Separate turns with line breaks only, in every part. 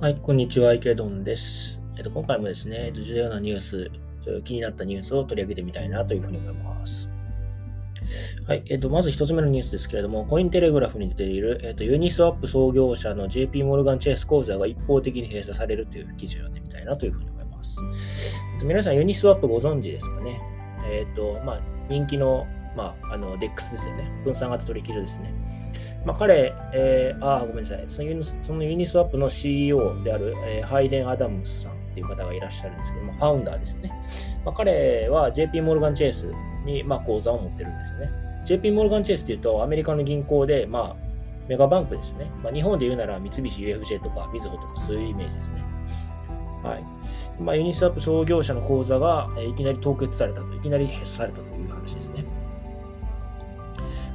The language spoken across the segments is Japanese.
はい、こんにちは、池ドンです。えっと、今回もですね、重要なニュース、気になったニュースを取り上げてみたいなというふうに思います。はい、えっと、まず一つ目のニュースですけれども、コインテレグラフに出ている、えっと、ユニスワップ創業者の JP モルガンチェイス講座が一方的に閉鎖されるという記事を読んでみたいなというふうに思います。えっと、皆さん、ユニスワップご存知ですかね？えっと、まあ、人気の、まあ、あの、DEX ですよね。分散型取引所ですね。まあ、彼、えー、あ、ごめんなさい。そのユニスワップの CEO である、えー、ハイデン・アダムスさんっていう方がいらっしゃるんですけども、ファウンダーですよね。まあ、彼は JP モルガン・チェイスに、まあ、口座を持ってるんですよね。JP モルガン・チェイスっていうと、アメリカの銀行で、まあ、メガバンクですね。まあ、日本で言うなら三菱 UFJ とかみずほとかそういうイメージですね。はい。まあ、ユニスワップ創業者の口座が、え、いきなり凍結されたと、いきなり閉鎖されたという話ですね。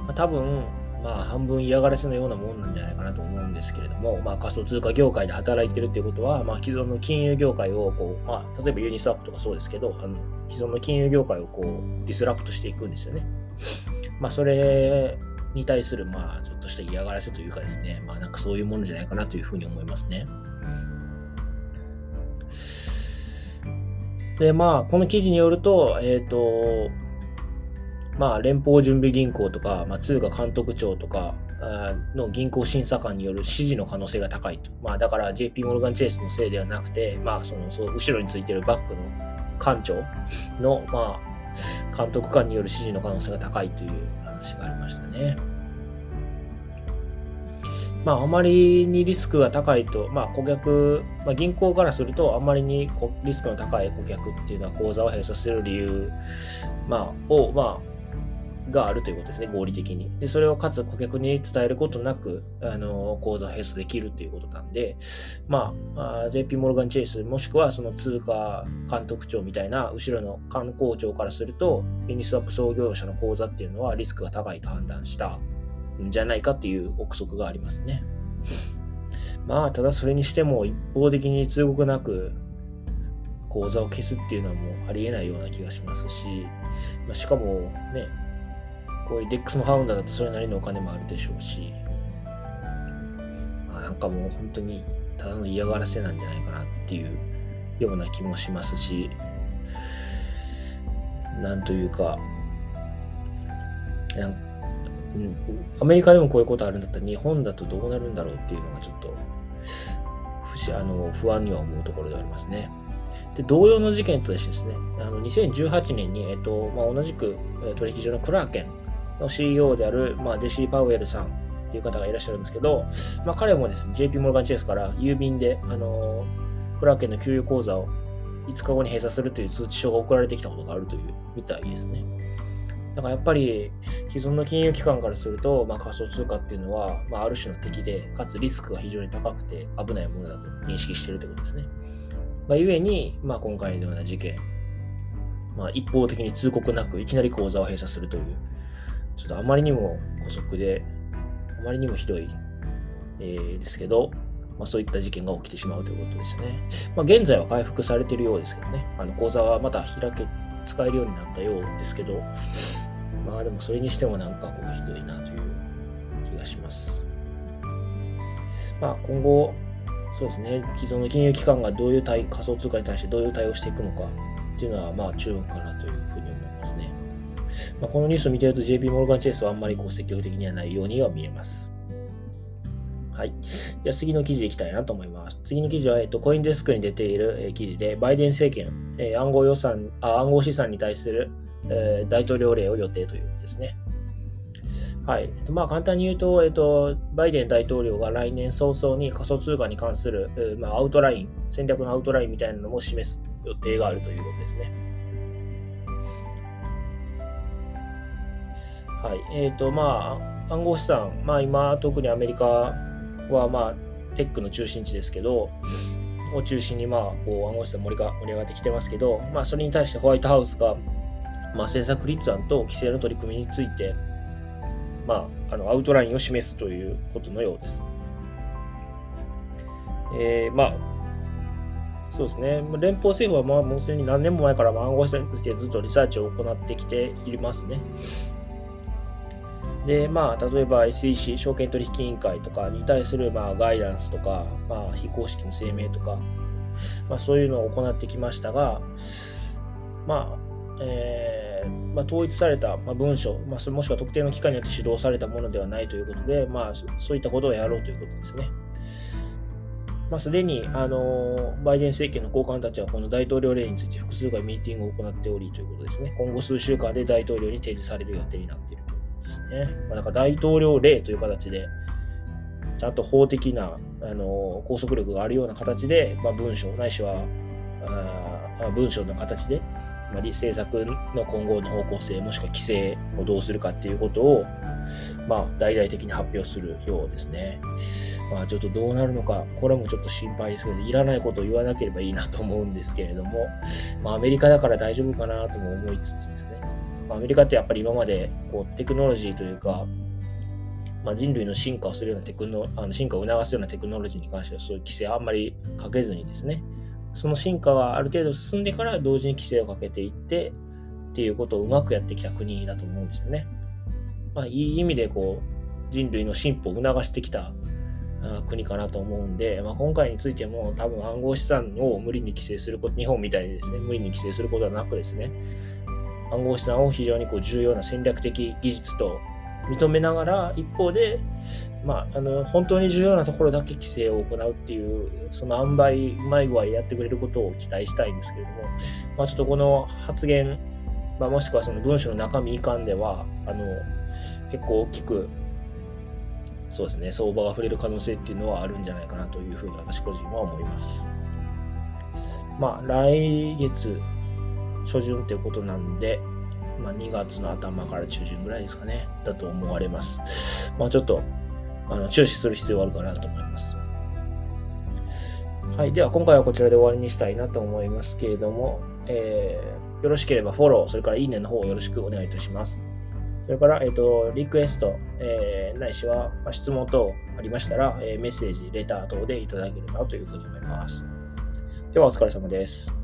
まあ、多分、まあ、半分嫌がらせのようなもんなんじゃないかなと思うんですけれども、まあ、仮想通貨業界で働いてるっていうことは、まあ、既存の金融業界をこう、まあ、例えばユニスワップとかそうですけど、あの既存の金融業界をこうディスラプトしていくんですよね。まあ、それに対する、まあ、ちょっとした嫌がらせというかですね、まあ、なんかそういうものじゃないかなというふうに思いますね。で、まあ、この記事によると、えっ、ー、と、まあ、連邦準備銀行とか、まあ、通貨監督庁とかの銀行審査官による指示の可能性が高いと。まあ、だから JP モルガン・チェイスのせいではなくて、まあ、そのそう後ろについてるバックの官庁の、まあ、監督官による指示の可能性が高いという話がありましたね。まあ、あまりにリスクが高いと、まあ、顧客、まあ、銀行からすると、あまりにリスクの高い顧客っていうのは口座を閉鎖する理由、まあ、を、まあ、があるということですね、合理的に。で、それをかつ顧客に伝えることなく、あの、口座を閉鎖できるということなんで、まあ、JP モルガン・チェイス、もしくはその通貨監督庁みたいな後ろの観光庁からすると、ユニスワップ創業者の口座っていうのはリスクが高いと判断したんじゃないかっていう憶測がありますね。まあ、ただそれにしても一方的に通告なく口座を消すっていうのはもうありえないような気がしますし、まあ、しかもね、こういう DEX のファウンダーだとそれなりのお金もあるでしょうし、まあ、なんかもう本当にただの嫌がらせなんじゃないかなっていうような気もしますし、なんというか、なんアメリカでもこういうことあるんだったら日本だとどうなるんだろうっていうのがちょっと不あの不安には思うところでありますね。で同様の事件としてですね、あの2018年に、えっとまあ、同じく取引所のクラーケンの CEO である、まあ、デシー・パウエルさんっていう方がいらっしゃるんですけど、まあ、彼もですね、JP モルガン・チェイスから郵便で、あのクラーケンの給与口座を5日後に閉鎖するという通知書が送られてきたことがあるというみたいですね。だからやっぱり既存の金融機関からすると、まあ、仮想通貨っていうのは、まあ、ある種の敵で、かつリスクが非常に高くて危ないものだと認識しているということですね。まあ、ゆえに、まあ、今回のような事件、まあ、一方的に通告なくいきなり口座を閉鎖するという、ちょっとあまりにも姑息で、あまりにもひどい、えー、ですけど、まあ、そういった事件が起きてしまうということですね。まあ、現在は回復されているようですけどね、あの口座はまた開け、使えるようになったようですけど、まあでもそれにしてもなんかこうひどいなという気がします。まあ今後、そうですね、既存の金融機関がどういう対仮想通貨に対してどういう対応していくのかっていうのはまあ注目かなというふうに思いますね。まあ、このニュースを見てると JP モルガン・チェイスはあんまりこう積極的にはないようには見えます。はい。では次の記事いきたいなと思います。次の記事は、えっと、コインデスクに出ている、え、記事で、バイデン政権、え、暗号予算あ、暗号資産に対する、え、大統領令を予定ということですね。はい。まあ、簡単に言うと、えっと、バイデン大統領が来年早々に仮想通貨に関する、え、まあ、アウトライン、戦略のアウトラインみたいなのも示す予定があるということですね。はい。えっ、ー、と、まあ、暗号資産、まあ今、特にアメリカは、まあ、テックの中心地ですけど、を中心に、まあ、こう、暗号資産盛りが盛り上がってきてますけど、まあ、それに対してホワイトハウスが、まあ、政策立案と規制の取り組みについて、まあ、あの、アウトラインを示すということのようです。えー、まあ、そうですね。連邦政府はまあもうすでに何年も前から暗号資産についてずっとリサーチを行ってきていますね。で、まあ、例えば SEC、証券取引委員会とかに対する、まあ、ガイダンスとか、まあ、非公式の声明とか、まあ、そういうのを行ってきましたが、まあ、えー、まあ、統一された、ま文書、まあ、もしくは特定の機関によって指導されたものではないということで、まあ、そういったことをやろうということですね。まあ、すでに、あのバイデン政権の高官たちはこの大統領令について複数回ミーティングを行っておりということですね。今後数週間で大統領に提示される予定になっているですね。まあ、だか大統領令という形で、ちゃんと法的なあの拘束力があるような形で、まあ、文書ないしはあ文書の形で、まあ、政策の今後の方向性もしくは規制をどうするかっていうことを、まあ、大々的に発表するようですね。まあ、ちょっとどうなるのか、これもちょっと心配ですけど、いらないことを言わなければいいなと思うんですけれども、まあ、アメリカだから大丈夫かなとも思いつつですね、アメリカってやっぱり今までこうテクノロジーというか、まあ、人類の進化をするようなテクノあの進化を促すようなテクノロジーに関してはそういう規制あんまりかけずにですね、その進化がある程度進んでから同時に規制をかけていってっていうことをうまくやってきた国だと思うんですよね。まあ、いい意味でこう人類の進歩を促してきた国かなと思うんで、まあ、今回についても多分暗号資産を無理に規制すること、日本みたいにですね、無理に規制することはなくですね、暗号資産を非常にこう重要な戦略的技術と認めながら、一方で、まあ、あの本当に重要なところだけ規制を行うっていう、その塩梅、うまい具合やってくれることを期待したいんですけれども、まあ、ちょっとこの発言、まあ、もしくはその文書の中身以下では、あの結構大きくそうですね、相場が触れる可能性っていうのはあるんじゃないかなというふうに私個人は思います。まあ、来月初旬ってことなんで、まあ、2月の頭から中旬ぐらいですかね、だと思われます。まあ、ちょっとあの注視する必要があるかなと思います。はい。では、今回はこちらで終わりにしたいなと思いますけれども、えー、よろしければフォロー、それからいいねの方をよろしくお願いいたします。それから、えっ、ー、と、リクエスト、えー、ないしは、まあ、質問等ありましたら、えー、メッセージ、レター等でいただければというふうに思います。では、お疲れ様です。